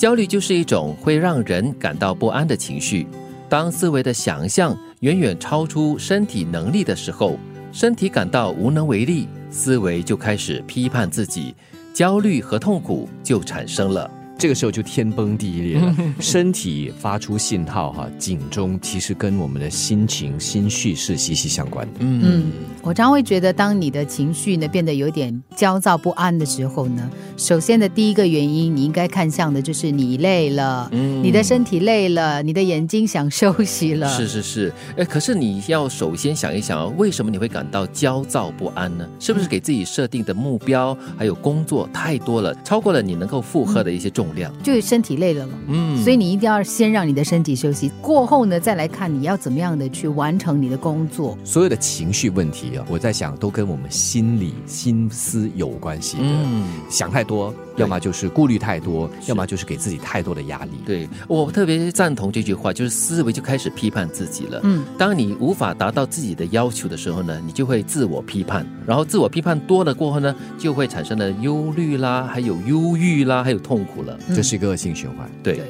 焦虑就是一种会让人感到不安的情绪。当思维的想象远远超出身体能力的时候，身体感到无能为力，思维就开始批判自己，焦虑和痛苦就产生了。这个时候就天崩地裂了，身体发出信号哈，警钟其实跟我们的心情、心绪是息息相关的。嗯，我常会觉得，当你的情绪呢变得有点焦躁不安的时候呢，首先的第一个原因，你应该看向的就是你累了，嗯，你的身体累了，你的眼睛想休息了。是是是，哎，可是你要首先想一想，为什么你会感到焦躁不安呢？是不是给自己设定的目标还有工作太多了，超过了你能够负荷的一些重？就身体累了嘛，嗯，所以你一定要先让你的身体休息，过后呢，再来看你要怎么样的去完成你的工作。所有的情绪问题啊，我在想都跟我们心理心思有关系的。嗯，想太多，要么就是顾虑太多，要么就是给自己太多的压力。对我特别赞同这句话，就是思维就开始批判自己了。嗯，当你无法达到自己的要求的时候呢，你就会自我批判，然后自我批判多了过后呢，就会产生了忧虑啦，还有忧郁啦，还有痛苦了。这是一个恶性循环。对，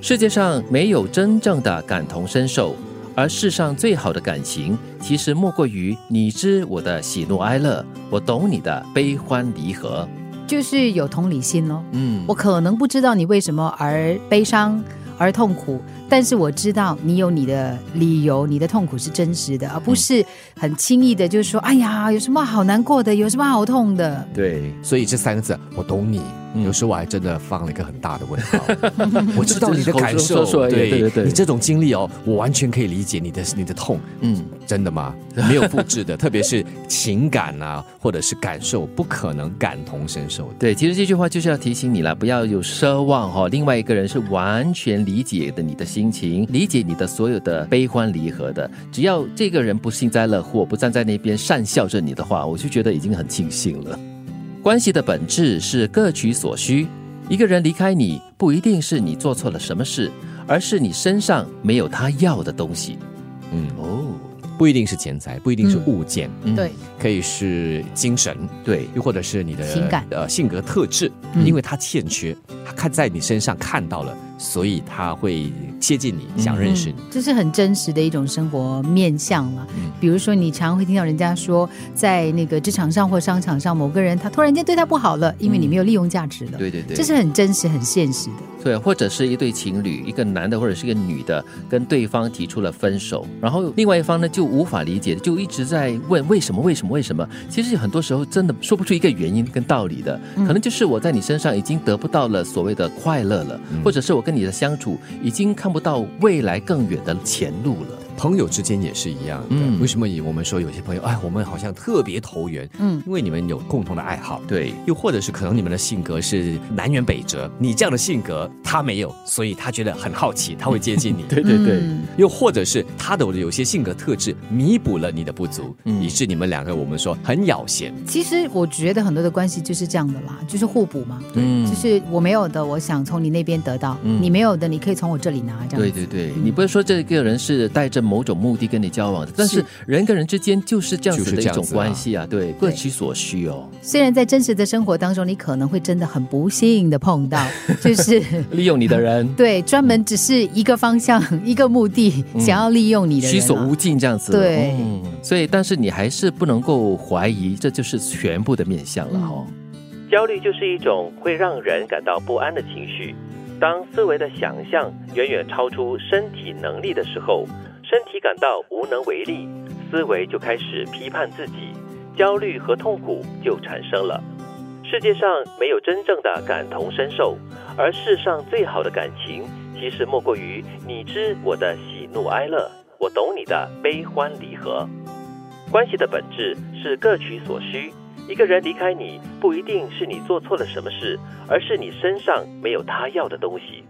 世界上没有真正的感同身受，而世上最好的感情，其实莫过于你知我的喜怒哀乐，我懂你的悲欢离合，就是有同理心咯。嗯，我可能不知道你为什么而悲伤而痛苦。但是我知道你有你的理由，你的痛苦是真实的，而不是很轻易的，就是说，哎呀，有什么好难过的，有什么好痛的？对，所以这三个字，我懂你。有时候我还真的放了一个很大的问号。我知道你的感受，对对对，你这种经历哦，我完全可以理解你的你的痛。嗯，真的吗？没有复制的，特别是情感啊，或者是感受，不可能感同身受。对，其实这句话就是要提醒你了，不要有奢望哈。另外一个人是完全理解的你的心。心情理解你的所有的悲欢离合的，只要这个人不幸灾乐祸，不站在那边善笑着你的话，我就觉得已经很庆幸了。关系的本质是各取所需，一个人离开你，不一定是你做错了什么事，而是你身上没有他要的东西。嗯。哦，不一定是钱财，不一定是物件，嗯。对，可以是精神，对，又或者是你的情感。呃性格特质，因为他欠缺，他看在你身上看到了。所以他会接近你，想认识你，这是很真实的一种生活面相了。比如说，你常会听到人家说，在那个职场上或商场上，某个人他突然间对他不好了，因为你没有利用价值了。对对对，这是很真实、很现实的。对，或者是一对情侣，一个男的或者是一个女的，跟对方提出了分手，然后另外一方呢就无法理解，就一直在问为什么、为什么、为什么？其实很多时候真的说不出一个原因跟道理的，可能就是我在你身上已经得不到了所谓的快乐了，或者是我跟。你的相处已经看不到未来更远的前路了。朋友之间也是一样的。为什么我们说有些朋友，哎，我们好像特别投缘？嗯，因为你们有共同的爱好。对，又或者是可能你们的性格是南辕北辙，你这样的性格他没有，所以他觉得很好奇，他会接近你。对对对。又或者是他的有些性格特质弥补了你的不足，以致你们两个我们说很咬弦。其实我觉得很多的关系就是这样的啦，就是互补嘛。对，就是我没有的，我想从你那边得到；你没有的，你可以从我这里拿。这样。对对对，你不是说这个人是带着。某种目的跟你交往的，但是人跟人之间就是这样子的一种关系啊，对，各取所需哦。虽然在真实的生活当中，你可能会真的很不幸的碰到，就是利用你的人，对，专门只是一个方向、一个目的，想要利用你的，人、取所无尽这样子。对，所以，但是你还是不能够怀疑，这就是全部的面相了哈。焦虑就是一种会让人感到不安的情绪，当思维的想象远远超出身体能力的时候。身体感到无能为力，思维就开始批判自己，焦虑和痛苦就产生了。世界上没有真正的感同身受，而世上最好的感情，其实莫过于你知我的喜怒哀乐，我懂你的悲欢离合。关系的本质是各取所需，一个人离开你，不一定是你做错了什么事，而是你身上没有他要的东西。